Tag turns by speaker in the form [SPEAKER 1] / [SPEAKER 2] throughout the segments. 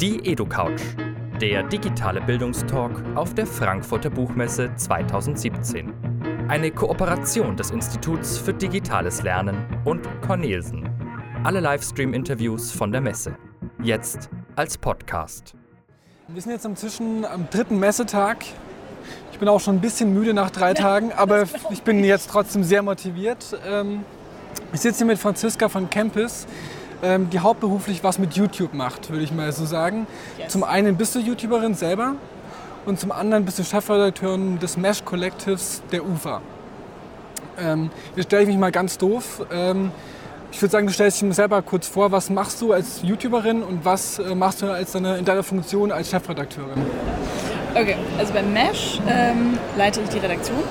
[SPEAKER 1] Die EduCouch, der digitale Bildungstalk auf der Frankfurter Buchmesse 2017. Eine Kooperation des Instituts für digitales Lernen und Cornelsen. Alle Livestream-Interviews von der Messe. Jetzt als Podcast.
[SPEAKER 2] Wir sind jetzt inzwischen am dritten Messetag. Ich bin auch schon ein bisschen müde nach drei Tagen, aber ich bin jetzt trotzdem sehr motiviert. Ähm, ich sitze hier mit Franziska von Campus, ähm, die hauptberuflich was mit YouTube macht, würde ich mal so sagen.
[SPEAKER 3] Yes.
[SPEAKER 2] Zum einen bist du YouTuberin selber und zum anderen bist du Chefredakteurin des Mesh Collectives der UFA. Ähm, jetzt stelle ich mich mal ganz doof. Ähm, ich würde sagen, du stellst dich mir selber kurz vor, was machst du als YouTuberin und was äh, machst du als deine, in deiner Funktion als Chefredakteurin?
[SPEAKER 3] Okay, also bei Mesh ähm, leite ich die Redaktion.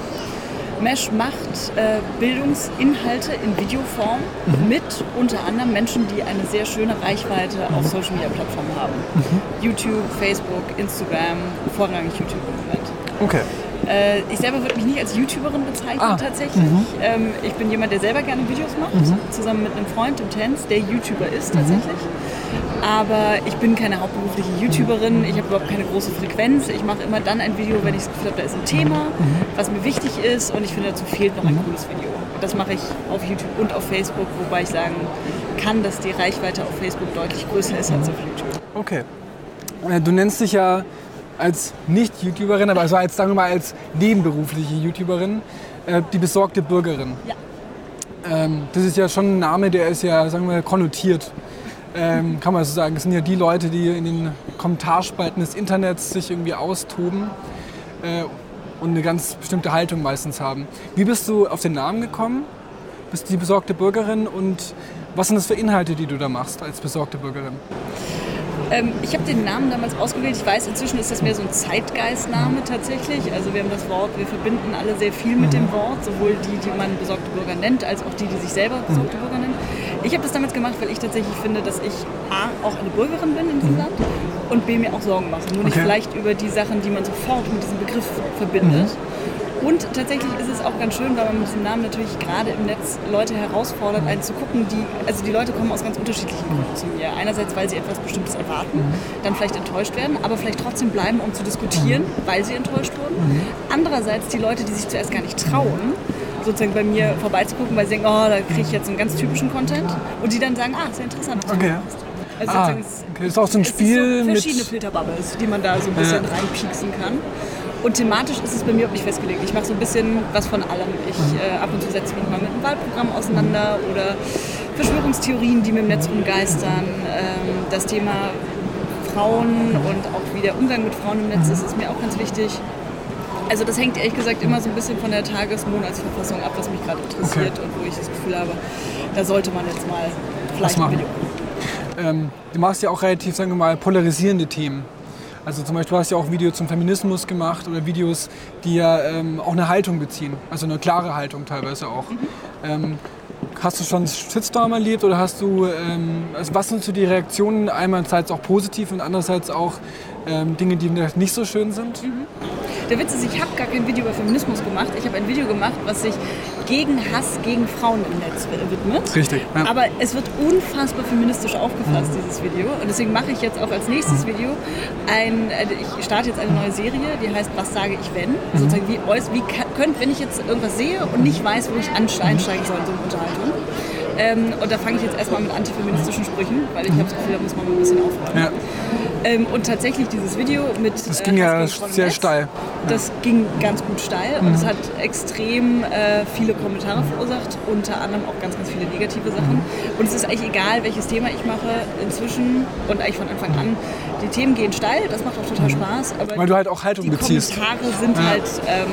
[SPEAKER 3] Mesh macht äh, Bildungsinhalte in Videoform mit unter anderem Menschen, die eine sehr schöne Reichweite auf Social Media Plattformen haben. YouTube, Facebook, Instagram, vorrangig YouTube im Moment.
[SPEAKER 2] Okay.
[SPEAKER 3] Äh, ich selber würde mich nicht als YouTuberin bezeichnen
[SPEAKER 2] Ah,
[SPEAKER 3] tatsächlich. Ähm, ich bin jemand, der selber gerne Videos macht, zusammen mit einem Freund, dem Tenz, der YouTuber ist tatsächlich. Aber ich bin keine hauptberufliche YouTuberin, ich habe überhaupt keine große Frequenz. Ich mache immer dann ein Video, wenn ich das Gefühl habe, da ist ein Thema, was mir wichtig ist und ich finde, dazu fehlt noch ein cooles Video. Und das mache ich auf YouTube und auf Facebook, wobei ich sagen kann, dass die Reichweite auf Facebook deutlich größer ist als auf YouTube.
[SPEAKER 2] Okay. Äh, Du nennst dich ja als Nicht-YouTuberin, aber also als, sagen wir mal, als nebenberufliche YouTuberin, äh, die besorgte Bürgerin.
[SPEAKER 3] Ja.
[SPEAKER 2] Ähm, das ist ja schon ein Name, der ist ja, sagen wir, konnotiert. Ähm, kann man so sagen. Das sind ja die Leute, die in den Kommentarspalten des Internets sich irgendwie austoben äh, und eine ganz bestimmte Haltung meistens haben. Wie bist du auf den Namen gekommen? Bist du die besorgte Bürgerin und was sind das für Inhalte, die du da machst als besorgte Bürgerin?
[SPEAKER 3] Ähm, ich habe den Namen damals ausgewählt. Ich weiß, inzwischen ist das mehr so ein Zeitgeistname tatsächlich. Also wir haben das Wort, wir verbinden alle sehr viel mit dem Wort, sowohl die, die man besorgte Bürger nennt, als auch die, die sich selber besorgte Bürger nennen. Ich habe das damals gemacht, weil ich tatsächlich finde, dass ich A, auch eine Bürgerin bin in diesem Land und B, mir auch Sorgen mache. Nur nicht
[SPEAKER 2] Okay.
[SPEAKER 3] vielleicht über die Sachen, die man sofort mit diesem Begriff verbindet. Und tatsächlich ist es auch ganz schön, weil man mit diesem Namen natürlich gerade im Netz Leute herausfordert, einen zu gucken, die, also die Leute kommen aus ganz unterschiedlichen Gründen zu mir. Einerseits, weil sie etwas Bestimmtes erwarten, dann vielleicht enttäuscht werden, aber vielleicht trotzdem bleiben, um zu diskutieren, weil sie enttäuscht wurden. Andererseits die Leute, die sich zuerst gar nicht trauen, sozusagen bei mir vorbeizugucken, weil sie denken, oh, da kriege ich jetzt einen ganz typischen Content und die dann sagen, ah, sehr interessant. was du
[SPEAKER 2] Okay.
[SPEAKER 3] machst. Also
[SPEAKER 2] Ah,
[SPEAKER 3] es-
[SPEAKER 2] okay. Ist auch so ein
[SPEAKER 3] es
[SPEAKER 2] Spiel
[SPEAKER 3] ist so
[SPEAKER 2] mit-
[SPEAKER 3] verschiedene Filterbubbles, die man da so ein bisschen
[SPEAKER 2] Ja.
[SPEAKER 3] reinpieksen kann. Und thematisch ist es bei mir auch nicht festgelegt. Ich mache so ein bisschen was von allem. Ich äh, ab und zu setze mich mal mit einem Wahlprogramm auseinander oder Verschwörungstheorien, die mir im Netz umgeistern. Ähm, das Thema Frauen und auch wie der Umgang mit Frauen im Netz ist, ist mir auch ganz wichtig. Also das hängt ehrlich gesagt immer so ein bisschen von der Tages-Monatsverfassung ab, was mich gerade interessiert und wo ich das Gefühl habe, da sollte man jetzt mal vielleicht ein. Video
[SPEAKER 2] Ähm, du machst ja auch relativ, sagen wir mal, polarisierende Themen. Also zum Beispiel hast du ja auch ein Video zum Feminismus gemacht oder Videos, die ja ähm, auch eine Haltung beziehen. Also eine klare Haltung teilweise auch. Ähm, hast du schon Shitstorm erlebt oder hast du, ähm, also was sind so die Reaktionen einerseits auch positiv und andererseits auch ähm, Dinge, die nicht so schön sind?
[SPEAKER 3] Der Witz ist, ich habe gar kein Video über Feminismus gemacht. Ich habe ein Video gemacht, was sich gegen Hass gegen Frauen im Netz widmet.
[SPEAKER 2] Richtig, ja.
[SPEAKER 3] Aber es wird unfassbar feministisch aufgefasst, dieses Video. Und deswegen mache ich jetzt auch als nächstes Video ein, äh, ich starte jetzt eine neue Serie, die heißt Was sage ich wenn? Sozusagen, wie, äuß- wie ka- könnt, wenn ich jetzt irgendwas sehe und nicht weiß, wo ich einsteigen soll in so eine Unterhaltung. Ähm, und da fange ich jetzt erstmal mit antifeministischen Sprüchen, weil ich habe das Gefühl, da muss man mal ein bisschen aufräumen.
[SPEAKER 2] Ja.
[SPEAKER 3] Ähm, und tatsächlich dieses Video mit
[SPEAKER 2] Das
[SPEAKER 3] äh,
[SPEAKER 2] ging ja
[SPEAKER 3] Frauen im
[SPEAKER 2] sehr
[SPEAKER 3] Netz,
[SPEAKER 2] steil.
[SPEAKER 3] Das ging ganz gut steil und es hat extrem äh, viele Kommentare verursacht, unter anderem auch ganz, ganz viele negative Sachen. Und es ist eigentlich egal, welches Thema ich mache, inzwischen und eigentlich von Anfang an. Die Themen gehen steil, das macht auch total Spaß. Aber
[SPEAKER 2] Weil du halt auch Haltung
[SPEAKER 3] die
[SPEAKER 2] beziehst.
[SPEAKER 3] Kommentare sind
[SPEAKER 2] Ja.
[SPEAKER 3] halt, ähm,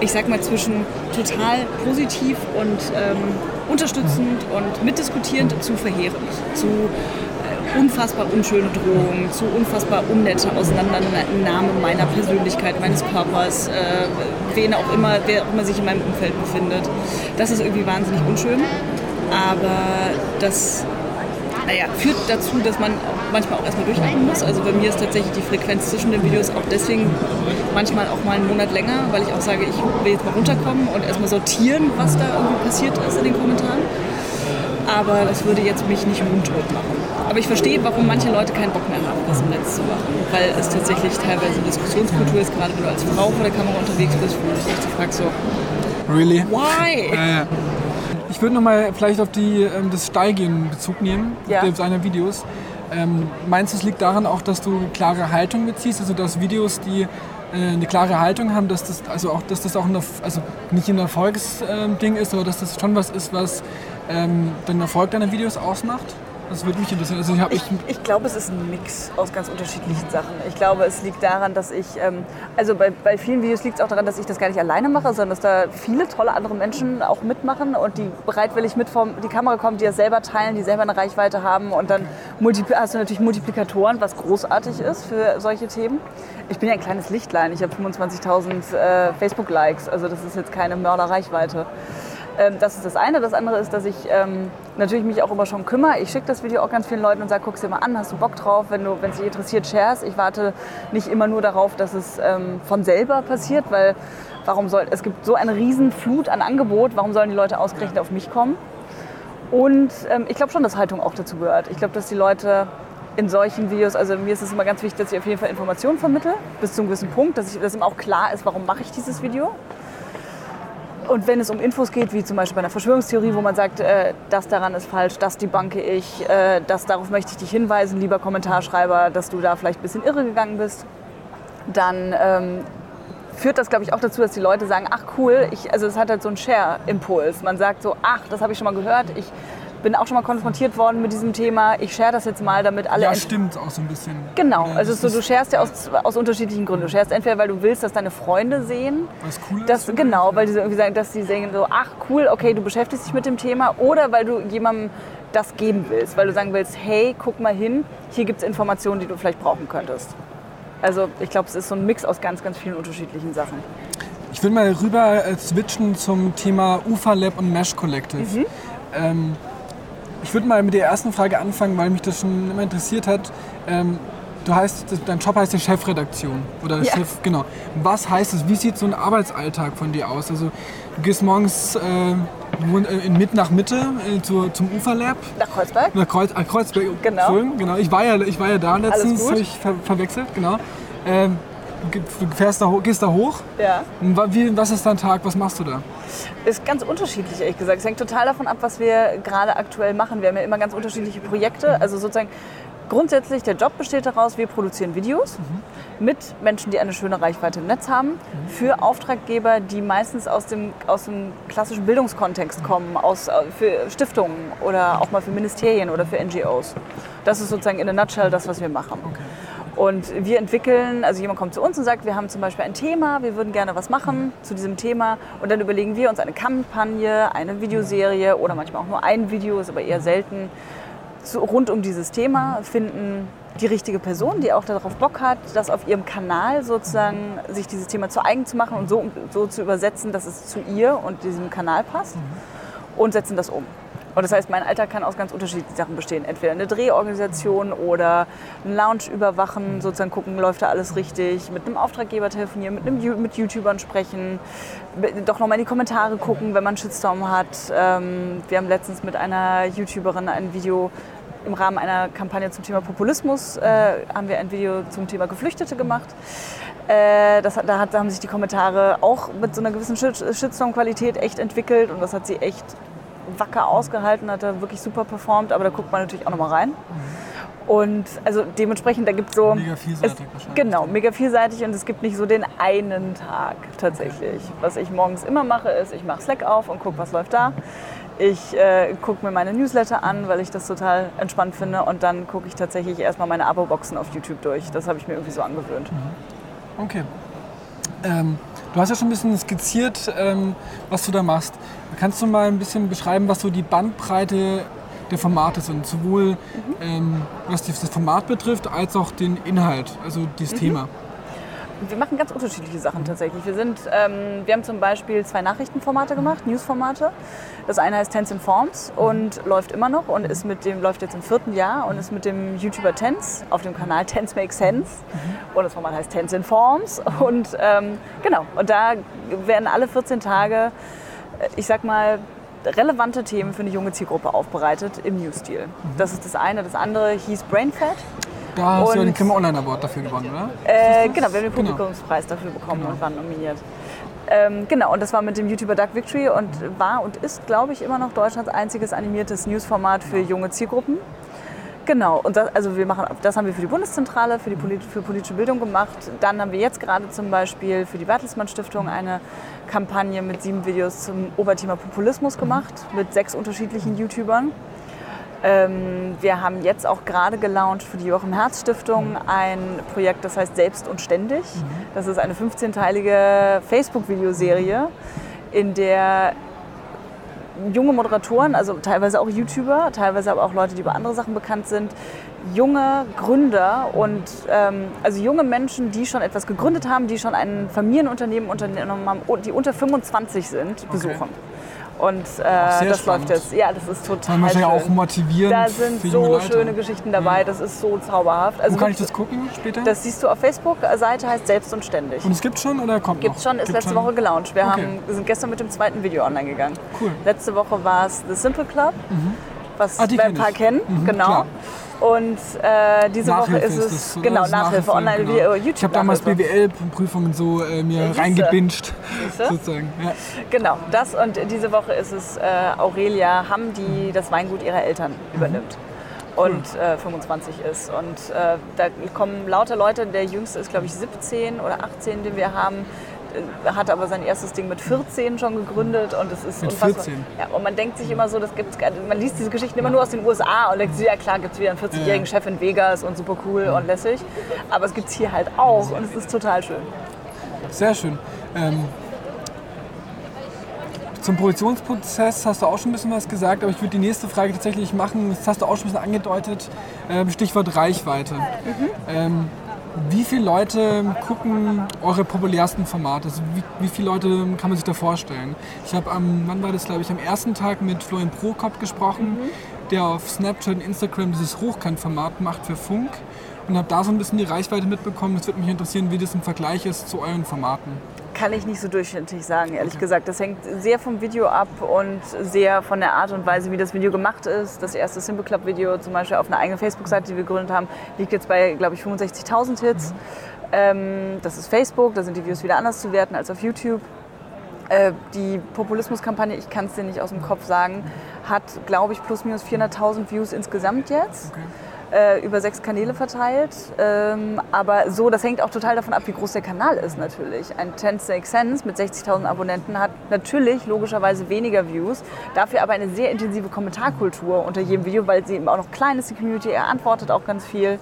[SPEAKER 3] ich sag mal, zwischen total positiv und ähm, unterstützend und mitdiskutierend zu verheerend, zu äh, unfassbar unschöne Drohungen, zu unfassbar unnette Auseinandernahme meiner Persönlichkeit, meines Körpers, äh, wen auch immer, wer auch immer sich in meinem Umfeld befindet. Das ist irgendwie wahnsinnig unschön, aber das naja, führt dazu, dass man manchmal auch erstmal durchatmen muss. Also bei mir ist tatsächlich die Frequenz zwischen den Videos auch deswegen manchmal auch mal einen Monat länger, weil ich auch sage, ich will jetzt mal runterkommen und erstmal sortieren, was da irgendwie passiert ist in den Kommentaren. Aber das würde jetzt mich nicht mundtot machen.
[SPEAKER 4] Aber ich verstehe, warum manche Leute keinen Bock mehr haben, das im Netz zu machen. Weil es tatsächlich teilweise Diskussionskultur ist, gerade wenn du als Frau vor der Kamera unterwegs bist, wo du dich fragst so,
[SPEAKER 2] Really?
[SPEAKER 4] why?
[SPEAKER 2] Äh, ich würde nochmal vielleicht auf die, ähm, das Steilgehen Bezug nehmen,
[SPEAKER 4] Ja.
[SPEAKER 2] auf deiner Videos. Ähm, meinst du, es liegt daran auch, dass du klare Haltung beziehst? Also dass Videos, die äh, eine klare Haltung haben, dass das also auch, dass das auch ein, also nicht ein Erfolgsding ist, aber dass das schon was ist, was ähm, den Erfolg deiner Videos ausmacht? Das würde mich interessieren. Also ich habe
[SPEAKER 3] Ich, ich glaube, es ist ein Mix aus ganz unterschiedlichen Sachen. Ich glaube, es liegt daran, dass ich, ähm, also bei, bei vielen Videos liegt es auch daran, dass ich das gar nicht alleine mache, sondern dass da viele tolle andere Menschen auch mitmachen und die bereitwillig mit vor die Kamera kommen, die das selber teilen, die selber eine Reichweite haben und dann hast du natürlich Multiplikatoren, was großartig ist für solche Themen. Ich bin ja ein kleines Lichtlein, ich habe 25.000 äh, Facebook-Likes, also das ist jetzt keine Mörderreichweite. Ähm, das ist das eine. Das andere ist, dass ich ähm, natürlich mich auch immer schon kümmere. Ich schicke das Video auch ganz vielen Leuten und sage, guck dir mal an, hast du Bock drauf? Wenn es dich interessiert, shares. Ich warte nicht immer nur darauf, dass es ähm, von selber passiert, weil warum soll, es gibt so eine riesen Flut an Angebot, warum sollen die Leute ausgerechnet auf mich kommen? Und ähm, ich glaube schon, dass Haltung auch dazu gehört. Ich glaube, dass die Leute in solchen Videos, also mir ist es immer ganz wichtig, dass ich auf jeden Fall Informationen vermittle, bis zu einem gewissen Punkt, dass, ich, dass ihm auch klar ist, warum mache ich dieses Video. Und wenn es um Infos geht, wie zum Beispiel bei einer Verschwörungstheorie, wo man sagt, äh, das daran ist falsch, das debunke ich, äh, das, darauf möchte ich dich hinweisen, lieber Kommentarschreiber, dass du da vielleicht ein bisschen irre gegangen bist, dann ähm, führt das, glaube ich, auch dazu, dass die Leute sagen, ach cool, ich, also es hat halt so einen Share-Impuls. Man sagt so, ach, das habe ich schon mal gehört, ich bin auch schon mal konfrontiert worden mit diesem Thema, ich share das jetzt mal, damit alle...
[SPEAKER 2] ja, stimmt auch so ein bisschen.
[SPEAKER 3] Genau,
[SPEAKER 2] Ja,
[SPEAKER 3] also so, du sharest ja aus, aus unterschiedlichen Gründen. Du sharest entweder, weil du willst, dass deine Freunde sehen,
[SPEAKER 2] was cool ist.
[SPEAKER 3] das, genau, weil die irgendwie sagen, dass sie sagen so, ach cool, okay, du beschäftigst dich mit dem Thema oder weil du jemandem das geben willst, weil du sagen willst, hey, guck mal hin, hier gibt es Informationen, die du vielleicht brauchen könntest. Also ich glaube, es ist so ein Mix aus ganz, ganz vielen unterschiedlichen Sachen.
[SPEAKER 2] Ich will mal rüber äh, switchen zum Thema UFA Lab und Mesh Collective.
[SPEAKER 3] Mhm.
[SPEAKER 2] Ähm, ich würde mal mit der ersten Frage anfangen, weil mich das schon immer interessiert hat. Ähm, du heißt, dein Job heißt ja Chefredaktion oder
[SPEAKER 3] Ja.
[SPEAKER 2] Chef, genau. Was heißt es? Wie sieht so ein Arbeitsalltag von dir aus? Also du gehst morgens äh, äh, in, mit nach Mitte äh, zu, zum UFA Lab.
[SPEAKER 3] Nach Kreuzberg?
[SPEAKER 2] Nach Kreuz, äh, Kreuzberg.
[SPEAKER 3] Genau.
[SPEAKER 2] Entschuldigung, genau. Ich war ja, ich war ja da letztens, habe ich ver verwechselt, genau. Ähm, du fährst da, gehst da hoch.
[SPEAKER 3] Ja.
[SPEAKER 2] Und Wie, was ist dein Tag? Was machst du da?
[SPEAKER 3] Ist ganz unterschiedlich, ehrlich gesagt. Es hängt total davon ab, was wir gerade aktuell machen. Wir haben ja immer ganz unterschiedliche Projekte. Also sozusagen grundsätzlich, der Job besteht daraus, wir produzieren Videos mit Menschen, die eine schöne Reichweite im Netz haben, für Auftraggeber, die meistens aus dem, aus dem klassischen Bildungskontext kommen, aus, äh, für Stiftungen oder auch mal für Ministerien oder für NGOs. Das ist sozusagen in a nutshell das, was wir machen. Und wir entwickeln, also jemand kommt zu uns und sagt, wir haben zum Beispiel ein Thema, wir würden gerne was machen zu diesem Thema. Und dann überlegen wir uns eine Kampagne, eine Videoserie oder manchmal auch nur ein Video, ist aber eher selten, zu, rund um dieses Thema, finden die richtige Person, die auch darauf Bock hat, das auf ihrem Kanal sozusagen sich dieses Thema zu eigen zu machen und so, so zu übersetzen, dass es zu ihr und diesem Kanal passt und setzen das um. Und das heißt, mein Alltag kann aus ganz unterschiedlichen Sachen bestehen. Entweder eine Drehorganisation oder einen Lounge überwachen, sozusagen gucken, läuft da alles richtig, mit einem Auftraggeber telefonieren, mit, einem, mit YouTubern sprechen, doch nochmal in die Kommentare gucken, wenn man Shitstorm hat. Ähm, wir haben letztens mit einer YouTuberin ein Video im Rahmen einer Kampagne zum Thema Populismus, äh, haben wir ein Video zum Thema Geflüchtete gemacht. Äh, das, da, hat, da haben sich die Kommentare auch mit so einer gewissen Shit- Shitstorm-Qualität echt entwickelt und das hat sie echt wacker ausgehalten, hat da wirklich super performt, aber da guckt man natürlich auch nochmal rein. Und also dementsprechend, da gibt es so.
[SPEAKER 2] Mega vielseitig
[SPEAKER 3] es,
[SPEAKER 2] wahrscheinlich.
[SPEAKER 3] Genau, mega vielseitig und es gibt nicht so den einen Tag tatsächlich. Was ich morgens immer mache, ist, ich mache Slack auf und gucke, was läuft da. Ich äh, gucke mir meine Newsletter an, weil ich das total entspannt finde und dann gucke ich tatsächlich erstmal meine Abo-Boxen auf YouTube durch. Das habe ich mir irgendwie so angewöhnt.
[SPEAKER 2] Okay. Ähm, du hast ja schon ein bisschen skizziert, ähm, was du da machst. Kannst du mal ein bisschen beschreiben, was so die Bandbreite der Formate sind? Sowohl ähm, was das Format betrifft, als auch den Inhalt, also dieses Thema.
[SPEAKER 3] Wir machen ganz unterschiedliche Sachen tatsächlich. Wir, sind, ähm, wir haben zum Beispiel zwei Nachrichtenformate gemacht, Newsformate. Das eine heißt Tense Informs und läuft immer noch und ist mit dem, läuft jetzt im vierten Jahr und ist mit dem YouTuber Tense auf dem Kanal Tense Makes Sense. Und das Format heißt Tense Informs. Und ähm, genau, und da werden alle 14 Tage, äh, ich sag mal, relevante Themen für eine junge Zielgruppe aufbereitet im News-Stil. Das ist das eine. Das andere hieß Brainfat.
[SPEAKER 2] Da hast du ja
[SPEAKER 3] Und-
[SPEAKER 2] den Kim Online Award dafür gewonnen, oder?
[SPEAKER 3] Äh, genau, wir haben den
[SPEAKER 2] Genau.
[SPEAKER 3] Publikumspreis dafür bekommen und waren nominiert. Ähm, genau, und das war mit dem YouTuber Duck Victory und war und ist, glaube ich, immer noch Deutschlands einziges animiertes Newsformat für junge Zielgruppen. Genau, und das, also wir machen, das haben wir für die Bundeszentrale, für die Polit für politische Bildung gemacht. Dann haben wir jetzt gerade zum Beispiel für die Bertelsmann Stiftung eine Kampagne mit sieben Videos zum Oberthema Populismus gemacht, mit sechs unterschiedlichen YouTubern. Ähm, wir haben jetzt auch gerade gelauncht für die Joachim Herz Stiftung ein Projekt, das heißt Selbst und Ständig. Das ist eine 15-teilige Facebook-Videoserie, in der junge Moderatoren, also teilweise auch YouTuber, teilweise aber auch Leute, die über andere Sachen bekannt sind, junge Gründer und ähm, also junge Menschen, die schon etwas gegründet haben, die schon ein Familienunternehmen unternommen haben, und die unter 25 sind, besuchen. Und äh, das
[SPEAKER 2] spannend.
[SPEAKER 3] läuft jetzt. Ja, das ist total
[SPEAKER 2] Kann wahrscheinlich auch
[SPEAKER 3] schön.
[SPEAKER 2] motivierend
[SPEAKER 3] Da sind so schöne Geschichten dabei, das ist so zauberhaft. Also
[SPEAKER 2] Wo kann ich das gucken später?
[SPEAKER 3] das siehst du auf Facebook, Seite heißt Selbst und Ständig.
[SPEAKER 2] Und es gibt schon oder kommt
[SPEAKER 3] Gibt schon, ist
[SPEAKER 2] Gibt
[SPEAKER 3] letzte
[SPEAKER 2] schon?
[SPEAKER 3] Woche gelauncht. Wir
[SPEAKER 2] Okay.
[SPEAKER 3] haben, sind gestern mit dem zweiten Video online gegangen.
[SPEAKER 2] Cool.
[SPEAKER 3] Letzte Woche war es The Simple Club, was
[SPEAKER 2] Ah,
[SPEAKER 3] wir ein paar
[SPEAKER 2] ich.
[SPEAKER 3] kennen.
[SPEAKER 2] Mhm,
[SPEAKER 3] genau.
[SPEAKER 2] klar.
[SPEAKER 3] Und äh, diese
[SPEAKER 2] Nachhilfe
[SPEAKER 3] Woche ist
[SPEAKER 2] ist
[SPEAKER 3] es
[SPEAKER 2] das,
[SPEAKER 3] genau
[SPEAKER 2] Das ist
[SPEAKER 3] Nachhilfe, online
[SPEAKER 2] genau.
[SPEAKER 3] wie YouTube.
[SPEAKER 2] Ich habe damals
[SPEAKER 3] Nachhilfe.
[SPEAKER 2] BWL-Prüfungen so äh, mir
[SPEAKER 3] siehste.
[SPEAKER 2] reingebinscht,
[SPEAKER 3] Siehste?
[SPEAKER 2] sozusagen. Ja.
[SPEAKER 3] Genau, das und diese Woche ist es äh, Aurelia Hamm, die das Weingut ihrer Eltern übernimmt. Und äh, 25 ist. Und äh, da kommen lauter Leute. Der jüngste ist, glaube ich, 17 oder 18, den wir haben. Hat aber sein erstes Ding mit 14 schon gegründet und es ist
[SPEAKER 2] Mit
[SPEAKER 3] unfassbar.
[SPEAKER 2] 14?
[SPEAKER 3] Ja, und man denkt sich immer so, das gibt's, man liest diese Geschichten immer nur aus den USA und denkt sich, ja klar, gibt es wieder einen 40-jährigen Chef in Vegas und super cool und lässig. Aber es gibt es hier halt auch und es ist total schön.
[SPEAKER 2] Sehr schön. Ähm, zum Produktionsprozess hast du auch schon ein bisschen was gesagt, aber ich würde die nächste Frage tatsächlich machen. Das hast du auch schon ein bisschen angedeutet. Ähm, Stichwort Reichweite. Ähm, wie viele Leute gucken eure populärsten Formate? Also wie, wie viele Leute kann man sich da vorstellen? Ich habe am, wann war das, glaube ich, am ersten Tag mit Florian Prokop gesprochen, der auf Snapchat und Instagram dieses Hochkantformat macht für Funk und habe da so ein bisschen die Reichweite mitbekommen. Es würde mich interessieren, wie das im Vergleich ist zu euren Formaten.
[SPEAKER 3] Kann ich nicht so durchschnittlich sagen, ehrlich gesagt. Das hängt sehr vom Video ab und sehr von der Art und Weise, wie das Video gemacht ist. Das erste Simple Club Video zum Beispiel auf einer eigenen Facebook-Seite, die wir gegründet haben, liegt jetzt bei, glaube ich, 65.000 Hits. Ähm, das ist Facebook, da sind die Views wieder anders zu werten als auf YouTube. Äh, die Populismuskampagne, ich kann es dir nicht aus dem Kopf sagen, hat, glaube ich, plus minus 400.000 Views insgesamt jetzt. Äh, über sechs Kanäle verteilt. Ähm, aber so, das hängt auch total davon ab, wie groß der Kanal ist natürlich. Ein 10 Snake Sense mit 60.000 Abonnenten hat natürlich logischerweise weniger Views, dafür aber eine sehr intensive Kommentarkultur unter jedem Video, weil sie eben auch noch klein ist, die Community, er antwortet auch ganz viel.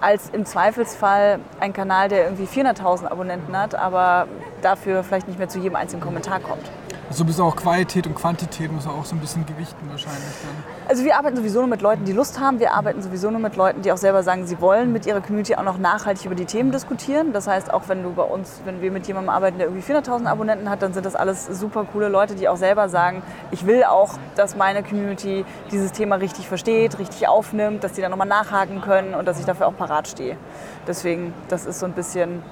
[SPEAKER 3] Als im Zweifelsfall ein Kanal, der irgendwie 400.000 Abonnenten hat, aber dafür vielleicht nicht mehr zu jedem einzelnen Kommentar kommt.
[SPEAKER 2] Also bis auch Qualität und Quantität muss auch so ein bisschen gewichten wahrscheinlich dann.
[SPEAKER 3] Also wir arbeiten sowieso nur mit Leuten, die Lust haben. Wir arbeiten sowieso nur mit Leuten, die auch selber sagen, sie wollen mit ihrer Community auch noch nachhaltig über die Themen diskutieren. Das heißt, auch wenn du bei uns, wenn wir mit jemandem arbeiten, der irgendwie 400.000 Abonnenten hat, dann sind das alles super coole Leute, die auch selber sagen, ich will auch, dass meine Community dieses Thema richtig versteht, richtig aufnimmt, dass die dann nochmal nachhaken können und dass ich dafür auch parat stehe. Deswegen, das ist so ein bisschen,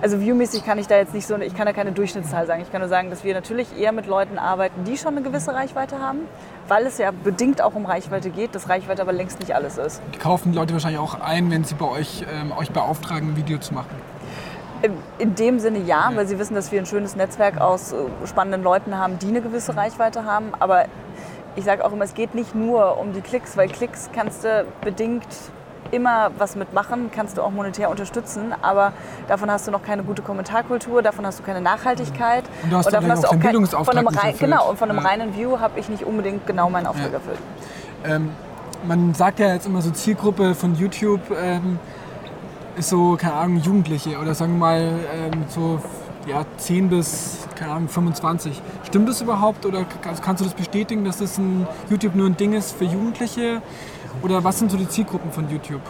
[SPEAKER 3] also viewmäßig kann ich da jetzt nicht so, ich kann da keine Durchschnittszahl sagen. Ich kann nur sagen, dass wir natürlich eher mit Leuten arbeiten, die schon eine gewisse Reichweite haben, weil es ja bedingt auch um Reichweite geht, dass Reichweite aber längst nicht alles ist.
[SPEAKER 2] Die kaufen die Leute wahrscheinlich auch ein, wenn sie bei euch, ähm, euch beauftragen, ein Video zu machen.
[SPEAKER 3] In dem Sinne ja, weil sie wissen, dass wir ein schönes Netzwerk aus äh, spannenden Leuten haben, die eine gewisse Reichweite haben. Aber ich sage auch immer, es geht nicht nur um die Klicks, weil Klicks kannst du bedingt immer was mitmachen, kannst du auch monetär unterstützen, aber davon hast du noch keine gute Kommentarkultur, davon hast du keine Nachhaltigkeit
[SPEAKER 2] Und du hast dann
[SPEAKER 3] davon
[SPEAKER 2] vielleicht auch den
[SPEAKER 3] kein-
[SPEAKER 2] Bildungsauftrag
[SPEAKER 3] von einem rein. Genau, und von einem
[SPEAKER 2] Ja.
[SPEAKER 3] reinen View habe ich nicht unbedingt genau meinen Auftrag
[SPEAKER 2] Ja.
[SPEAKER 3] erfüllt.
[SPEAKER 2] Ähm, man sagt ja jetzt immer so Zielgruppe von YouTube ähm, ist so, keine Ahnung, Jugendliche oder sagen wir mal ähm, so ja, 10 bis, keine Ahnung, 25. Stimmt das überhaupt oder also kannst du das bestätigen, dass das ein YouTube nur ein Ding ist für Jugendliche? Oder was sind so die Zielgruppen von YouTube?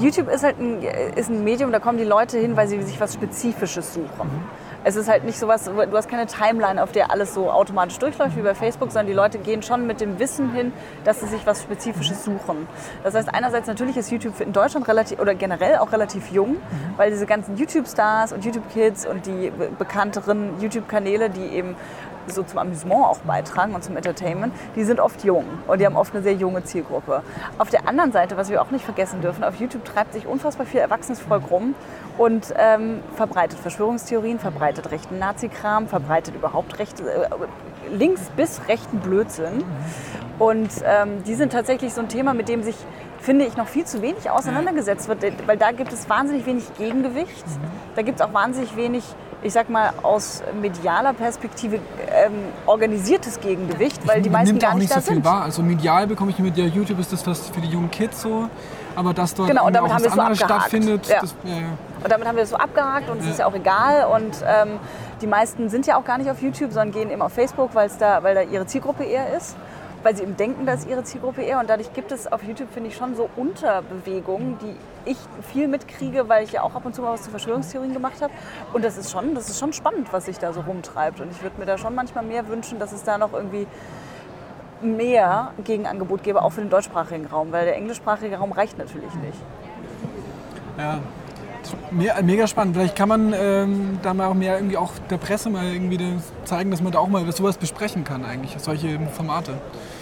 [SPEAKER 3] YouTube ist halt ein, ist ein Medium, da kommen die Leute hin, weil sie sich was Spezifisches suchen. Es ist halt nicht sowas, du hast keine Timeline, auf der alles so automatisch durchläuft wie bei Facebook, sondern die Leute gehen schon mit dem Wissen hin, dass sie sich was Spezifisches suchen. Das heißt, einerseits natürlich ist YouTube in Deutschland relativ oder generell auch relativ jung, weil diese ganzen YouTube-Stars und YouTube-Kids und die be- bekannteren YouTube-Kanäle, die eben so zum Amüsement auch beitragen und zum Entertainment, die sind oft jung und die haben oft eine sehr junge Zielgruppe. Auf der anderen Seite, was wir auch nicht vergessen dürfen, auf YouTube treibt sich unfassbar viel erwachsenes Volk rum und ähm, verbreitet Verschwörungstheorien, verbreitet rechten Nazi-Kram, verbreitet überhaupt rechte, äh, links bis rechten Blödsinn. Und ähm, die sind tatsächlich so ein Thema, mit dem sich finde ich, noch viel zu wenig auseinandergesetzt wird, weil da gibt es wahnsinnig wenig Gegengewicht. Da gibt es auch wahnsinnig wenig, ich sag mal, aus medialer Perspektive ähm, organisiertes Gegengewicht, weil die meisten
[SPEAKER 2] nimmt
[SPEAKER 3] gar
[SPEAKER 2] auch
[SPEAKER 3] nicht
[SPEAKER 2] nicht
[SPEAKER 3] da
[SPEAKER 2] so viel
[SPEAKER 3] sind.
[SPEAKER 2] wahr. Also medial bekomme ich mit, ja, YouTube ist das was für die jungen Kids so, aber dass dort
[SPEAKER 3] Genau, und damit
[SPEAKER 2] auch
[SPEAKER 3] haben wir so abgehakt.
[SPEAKER 2] stattfindet,
[SPEAKER 3] Ja.
[SPEAKER 2] das, ja, ja.
[SPEAKER 3] Und damit haben wir das so abgehakt und es ist ja auch egal. Und ähm, die meisten sind ja auch gar nicht auf YouTube, sondern gehen eben auf Facebook, weil's da, weil da ihre Zielgruppe eher ist. Weil sie eben denken, da ist ihre Zielgruppe eher. Und dadurch gibt es auf YouTube, finde ich, schon so Unterbewegungen, die ich viel mitkriege, weil ich ja auch ab und zu mal was zu Verschwörungstheorien gemacht habe. Und das ist schon, das ist schon spannend, was sich da so rumtreibt. Und ich würde mir da schon manchmal mehr wünschen, dass es da noch irgendwie mehr Gegenangebot gäbe, auch für den deutschsprachigen Raum. Weil der englischsprachige Raum reicht natürlich nicht.
[SPEAKER 2] Ja. Me- Mega spannend. Vielleicht kann man ähm, da mal auch mehr irgendwie auch der Presse mal irgendwie zeigen, dass man da auch mal sowas besprechen kann eigentlich, solche Formate.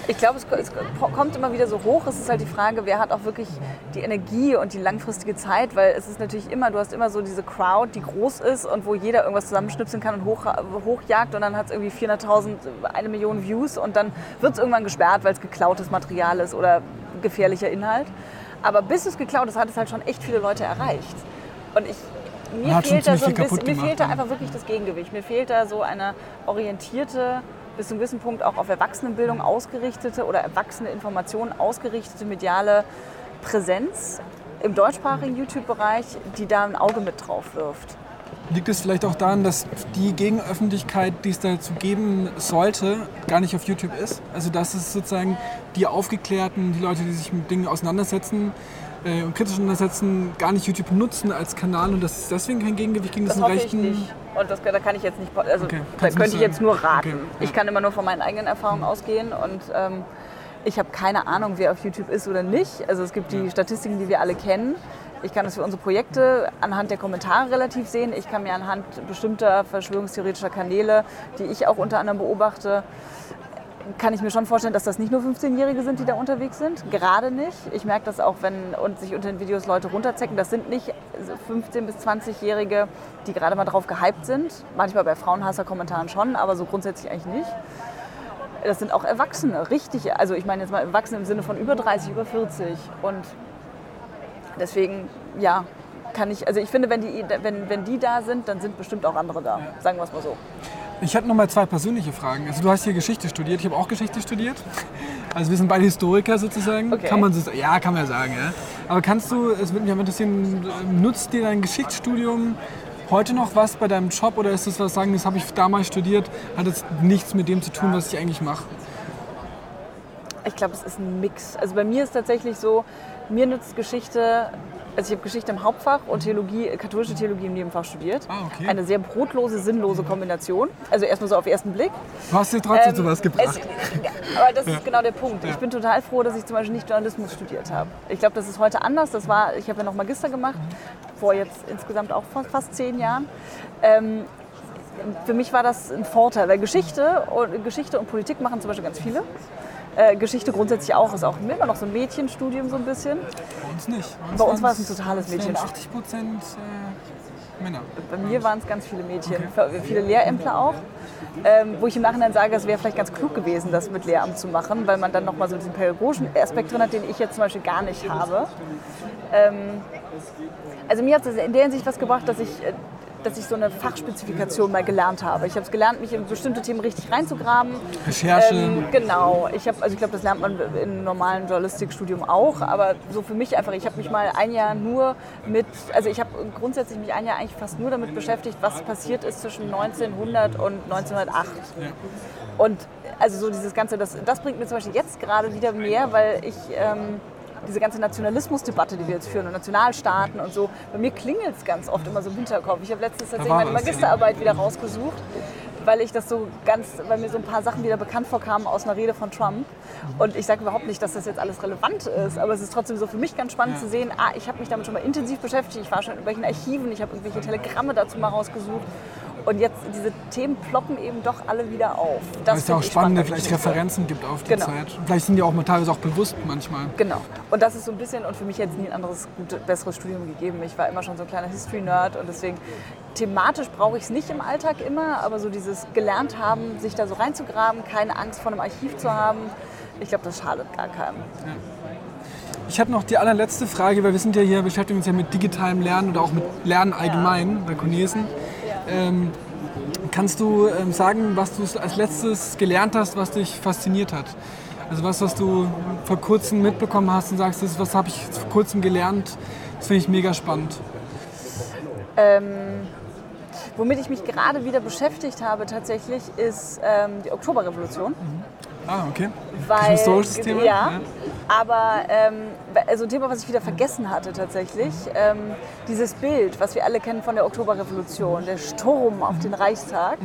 [SPEAKER 3] Ich glaube, es, es kommt immer wieder so hoch. Es ist halt die Frage, wer hat auch wirklich die Energie und die langfristige Zeit, weil es ist natürlich immer, du hast immer so diese Crowd, die groß ist und wo jeder irgendwas zusammenschnipseln kann und hoch, hochjagt und dann hat es irgendwie 400.000, eine Million Views und dann wird es irgendwann gesperrt, weil es geklautes Material ist oder gefährlicher Inhalt. Aber bis es geklaut ist, hat es halt schon echt viele Leute erreicht. Und ich, mir fehlt da so ein bisschen, mir fehlt da
[SPEAKER 2] ja.
[SPEAKER 3] einfach wirklich das Gegengewicht. Mir fehlt da so eine orientierte, bis zu einem gewissen Punkt auch auf Erwachsenenbildung ausgerichtete oder erwachsene Informationen ausgerichtete mediale Präsenz im deutschsprachigen YouTube-Bereich, die da ein Auge mit drauf wirft.
[SPEAKER 2] Liegt es vielleicht auch daran, dass die Gegenöffentlichkeit, die es dazu geben sollte, gar nicht auf YouTube ist? Also dass es sozusagen die Aufgeklärten, die Leute, die sich mit Dingen auseinandersetzen äh, und kritisch auseinandersetzen, gar nicht YouTube nutzen als Kanal und dass es deswegen kein Gegengewicht gegen
[SPEAKER 3] Das
[SPEAKER 2] diesen
[SPEAKER 3] ich
[SPEAKER 2] rechten...
[SPEAKER 3] nicht. Und das, da kann ich jetzt nicht, also
[SPEAKER 2] Okay,
[SPEAKER 3] da könnte ich jetzt nur raten.
[SPEAKER 2] Okay,
[SPEAKER 3] Ich
[SPEAKER 2] ja.
[SPEAKER 3] kann immer nur von meinen eigenen Erfahrungen ausgehen und ähm, ich habe keine Ahnung, wer auf YouTube ist oder nicht. Also es gibt die Statistiken, die wir alle kennen. Ich kann das für unsere Projekte anhand der Kommentare relativ sehen. Ich kann mir anhand bestimmter verschwörungstheoretischer Kanäle, die ich auch unter anderem beobachte, kann ich mir schon vorstellen, dass das nicht nur 15-Jährige sind, die da unterwegs sind. Gerade nicht. Ich merke das auch, wenn und sich unter den Videos Leute runterzecken. Das sind nicht 15- bis 20-Jährige, die gerade mal drauf gehypt sind. Manchmal bei Frauenhasser-Kommentaren schon, aber so grundsätzlich eigentlich nicht. Das sind auch Erwachsene, richtig. Also ich meine jetzt mal Erwachsene im Sinne von über 30, über 40. Und deswegen, ja, kann ich, also ich finde, wenn die, wenn, wenn die da sind, dann sind bestimmt auch andere da. Sagen wir es mal so.
[SPEAKER 2] Ich hatte noch mal zwei persönliche Fragen. Also du hast hier Geschichte studiert, ich habe auch Geschichte studiert. Also wir sind beide Historiker sozusagen.
[SPEAKER 3] Okay.
[SPEAKER 2] Kann man so, ja, kann man ja sagen. Ja. Aber kannst du, es würde mich aber interessieren, nutzt dir dein Geschichtsstudium heute noch was bei deinem Job oder ist das was sagen, das habe ich damals studiert, hat es nichts mit dem zu tun, was ich eigentlich mache?
[SPEAKER 3] Ich glaube, es ist ein Mix. Also bei mir ist tatsächlich so, mir nützt Geschichte, also ich habe Geschichte im Hauptfach und Theologie, katholische Theologie im Nebenfach studiert.
[SPEAKER 2] Ah, okay.
[SPEAKER 3] Eine sehr brotlose, sinnlose Kombination. Also erstmal so auf den ersten Blick.
[SPEAKER 2] Du hast dir trotzdem
[SPEAKER 3] Ähm,
[SPEAKER 2] sowas gebracht.
[SPEAKER 3] Es, aber das ist genau der Punkt. Ich bin total froh, dass ich zum Beispiel nicht Journalismus studiert habe. Ich glaube, das ist heute anders. Das war, ich habe ja noch Magister gemacht, vor jetzt insgesamt auch fast, fast zehn Jahren. Ähm, für mich war das ein Vorteil, weil Geschichte und, Geschichte und Politik machen zum Beispiel ganz viele. Äh, Geschichte grundsätzlich auch, ist auch immer noch so ein Mädchenstudium so ein bisschen.
[SPEAKER 2] Bei uns nicht.
[SPEAKER 3] Bei uns war es ein totales
[SPEAKER 2] es wären
[SPEAKER 3] Mädchen.
[SPEAKER 2] 80 Prozent äh, Männer.
[SPEAKER 3] Bei mir waren es ganz viele Mädchen, viele Lehrämtler auch. Ähm, wo ich im Nachhinein sage, es wäre vielleicht ganz klug gewesen, das mit Lehramt zu machen, weil man dann nochmal so diesen pädagogischen Aspekt drin hat, den ich jetzt zum Beispiel gar nicht habe. Ähm, also mir hat es in der Hinsicht was gebracht, dass ich, äh, dass ich so eine Fachspezifikation mal gelernt habe. Ich habe es gelernt, mich in bestimmte Themen richtig reinzugraben.
[SPEAKER 2] Recherche.
[SPEAKER 3] Ähm, genau. Ich habe, also ich glaube, das lernt man im normalen Journalistikstudium auch, aber so für mich einfach, ich habe mich mal ein Jahr nur mit, also ich habe grundsätzlich mich ein Jahr eigentlich fast nur damit beschäftigt, was passiert ist zwischen 1900 und 1908. Und also so dieses Ganze, das, das bringt mir zum Beispiel jetzt gerade wieder mehr, weil ich ähm, diese ganze Nationalismusdebatte, die wir jetzt führen und Nationalstaaten und so, bei mir klingelt es ganz oft immer so im Hinterkopf. Ich habe letztens tatsächlich meine. Magisterarbeit wieder rausgesucht, weil ich das so ganz, weil mir so ein paar Sachen wieder bekannt vorkamen aus einer Rede von Trump. Und ich sage überhaupt nicht, dass das jetzt alles relevant ist, aber es ist trotzdem so für mich ganz spannend zu sehen, ah, ich habe mich damit schon mal intensiv beschäftigt, ich war schon in irgendwelchen Archiven, ich habe irgendwelche Telegramme dazu mal rausgesucht. Und jetzt diese Themen ploppen eben doch alle wieder auf. Das
[SPEAKER 2] Weil es ja auch spannende
[SPEAKER 3] spannend.
[SPEAKER 2] vielleicht Referenzen gibt auf die
[SPEAKER 3] Genau.
[SPEAKER 2] Zeit. Vielleicht sind die auch mal teilweise auch bewusst manchmal.
[SPEAKER 3] Genau. Und das ist so ein bisschen, und für mich jetzt nie ein anderes, gute, besseres Studium gegeben. Ich war immer schon so ein kleiner History-Nerd und deswegen thematisch brauche ich es nicht im Alltag immer, aber so dieses gelernt haben, sich da so reinzugraben, keine Angst vor einem Archiv zu haben, ich glaube, das schadet gar keinem.
[SPEAKER 2] Ich habe noch die allerletzte Frage, weil wir sind ja hier, beschäftigen uns ja mit digitalem Lernen oder auch mit Lernen allgemein bei Cornelsen. Ähm, kannst du ähm, sagen, was du als letztes gelernt hast, was dich fasziniert hat? Also was, was du vor kurzem mitbekommen hast und sagst, das was habe ich vor kurzem gelernt, das finde ich mega spannend.
[SPEAKER 3] Ähm, womit ich mich gerade wieder beschäftigt habe tatsächlich, ist ähm, die Oktoberrevolution.
[SPEAKER 2] Ah, okay.
[SPEAKER 3] Weil,
[SPEAKER 2] Historisches Thema?
[SPEAKER 3] Ja, aber ähm, also ein Thema, was ich wieder vergessen hatte tatsächlich, ähm, dieses Bild, was wir alle kennen von der Oktoberrevolution, der Sturm auf den Reichstag,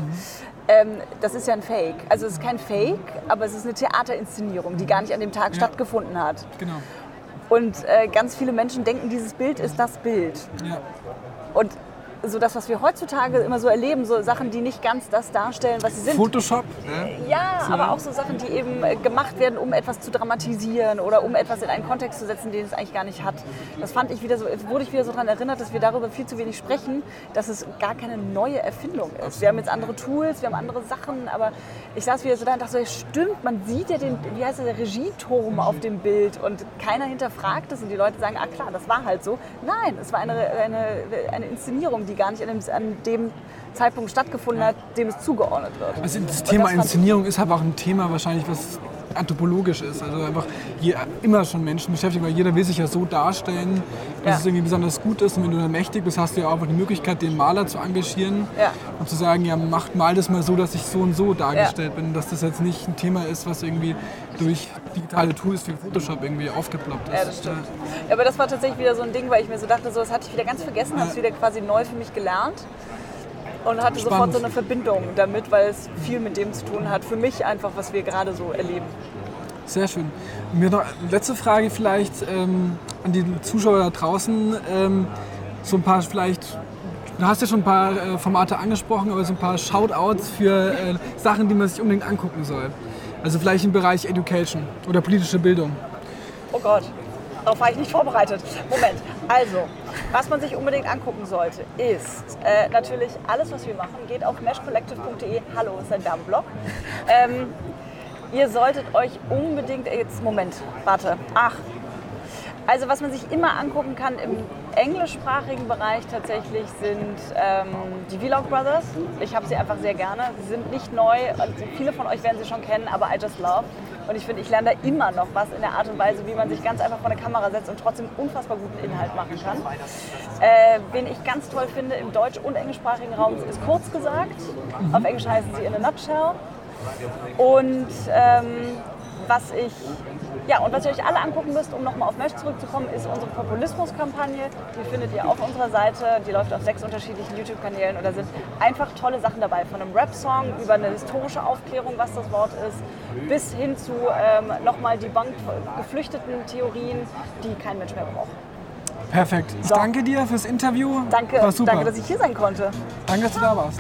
[SPEAKER 3] ähm, das ist ja ein Fake. Also es ist kein Fake, aber es ist eine Theaterinszenierung, die gar nicht an dem Tag
[SPEAKER 2] Ja.
[SPEAKER 3] stattgefunden hat.
[SPEAKER 2] Genau.
[SPEAKER 3] Und äh, ganz viele Menschen denken, dieses Bild ist das Bild.
[SPEAKER 2] Ja.
[SPEAKER 3] Und so das, was wir heutzutage immer so erleben, so Sachen, die nicht ganz das darstellen, was sie sind.
[SPEAKER 2] Photoshop, ne?
[SPEAKER 3] Ja, aber auch so Sachen, die eben äh, gemacht werden, um etwas zu dramatisieren oder um etwas in einen Kontext zu setzen, den es eigentlich gar nicht hat. Das fand ich wieder so, wurde ich wieder so daran erinnert, dass wir darüber viel zu wenig sprechen, dass es gar keine neue Erfindung ist. Wir haben jetzt andere Tools, wir haben andere Sachen, aber ich saß wieder so da und dachte so, ja, stimmt, man sieht ja den, wie heißt der Regieturm auf dem Bild und keiner hinterfragt es und die Leute sagen, ah klar, das war halt so. Nein, es war eine, eine, eine Inszenierung, die gar nicht an dem, an dem Zeitpunkt stattgefunden hat, dem es zugeordnet wird.
[SPEAKER 2] Also das Thema
[SPEAKER 3] das
[SPEAKER 2] Inszenierung ist aber auch ein Thema wahrscheinlich, was anthropologisch ist. Also einfach je, immer schon Menschen beschäftigt, weil jeder will sich ja so darstellen, dass
[SPEAKER 3] Ja.
[SPEAKER 2] es irgendwie besonders gut ist. Und wenn du dann mächtig bist, hast du ja auch die Möglichkeit, den Maler zu engagieren
[SPEAKER 3] Ja.
[SPEAKER 2] und zu sagen, ja, mach mal das mal so, dass ich so und so dargestellt bin. Dass das jetzt nicht ein Thema ist, was irgendwie durch digitale Tools wie Photoshop irgendwie aufgeploppt ist.
[SPEAKER 3] Ja, das stimmt. Ja, aber das war tatsächlich wieder so ein Ding, weil ich mir so dachte, so, das hatte ich wieder ganz vergessen, habe es wieder quasi neu für mich gelernt und hatte sofort
[SPEAKER 2] Spannend.
[SPEAKER 3] so eine Verbindung damit, weil es viel mit dem zu tun hat. Für mich einfach, was wir gerade so erleben.
[SPEAKER 2] Sehr schön. Mir noch eine letzte Frage vielleicht ähm, an die Zuschauer da draußen. Ähm, so ein paar vielleicht, du hast ja schon ein paar äh, Formate angesprochen, aber so ein paar Shoutouts für äh, Sachen, die man sich unbedingt angucken soll. Also vielleicht im Bereich Education oder politische Bildung.
[SPEAKER 3] Oh Gott, darauf war ich nicht vorbereitet. Moment, also, was man sich unbedingt angucken sollte, ist äh, natürlich alles, was wir machen, geht auf meshcollective.de. Hallo, ist ein Werbeblock. Ähm, ihr solltet euch unbedingt, jetzt, Moment, warte, ach. Also was man sich immer angucken kann im englischsprachigen Bereich tatsächlich sind ähm, die Vlog Brothers. Ich habe sie einfach sehr gerne. Sie sind nicht neu, und viele von euch werden sie schon kennen, aber I just love. Und ich finde, ich lerne da immer noch was in der Art und Weise, wie man sich ganz einfach vor eine Kamera setzt und trotzdem unfassbar guten Inhalt machen kann. Äh, wen ich ganz toll finde im deutsch- und englischsprachigen Raum ist kurz gesagt. Auf Englisch heißen sie in a nutshell. Und ähm, was ich ja, und was ihr euch alle angucken müsst, um nochmal auf Mesh zurückzukommen, ist unsere Populismus-Kampagne. Die findet ihr auf unserer Seite. Die läuft auf sechs unterschiedlichen YouTube-Kanälen und da sind einfach tolle Sachen dabei. Von einem Rap-Song über eine historische Aufklärung, was das Wort ist, bis hin zu ähm, nochmal die Bank geflüchteten Theorien, die kein Mensch mehr braucht.
[SPEAKER 2] Perfekt. Ich
[SPEAKER 3] So.
[SPEAKER 2] danke dir fürs Interview.
[SPEAKER 3] Danke,
[SPEAKER 2] War super.
[SPEAKER 3] danke, dass ich hier sein konnte.
[SPEAKER 2] danke, dass du da warst.